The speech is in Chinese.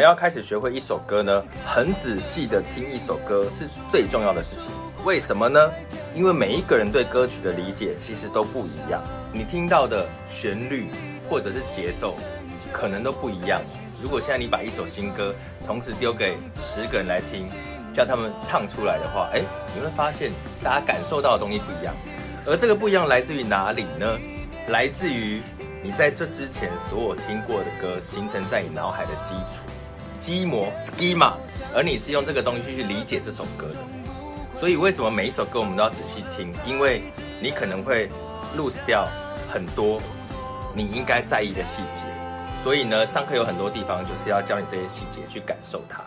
我们要开始学会一首歌呢，很仔细的听一首歌是最重要的事情。为什么呢？因为每一个人对歌曲的理解其实都不一样，你听到的旋律或者是节奏可能都不一样。如果现在你把一首新歌同时丢给十个人来听，叫他们唱出来的话，哎，你会发现大家感受到的东西不一样。而这个不一样来自于哪里呢？来自于你在这之前所有听过的歌形成在你脑海的基础。机模 schema，而你是用这个东西去理解这首歌的，所以为什么每一首歌我们都要仔细听？因为你可能会 lose 掉很多你应该在意的细节，所以呢，上课有很多地方就是要教你这些细节去感受它。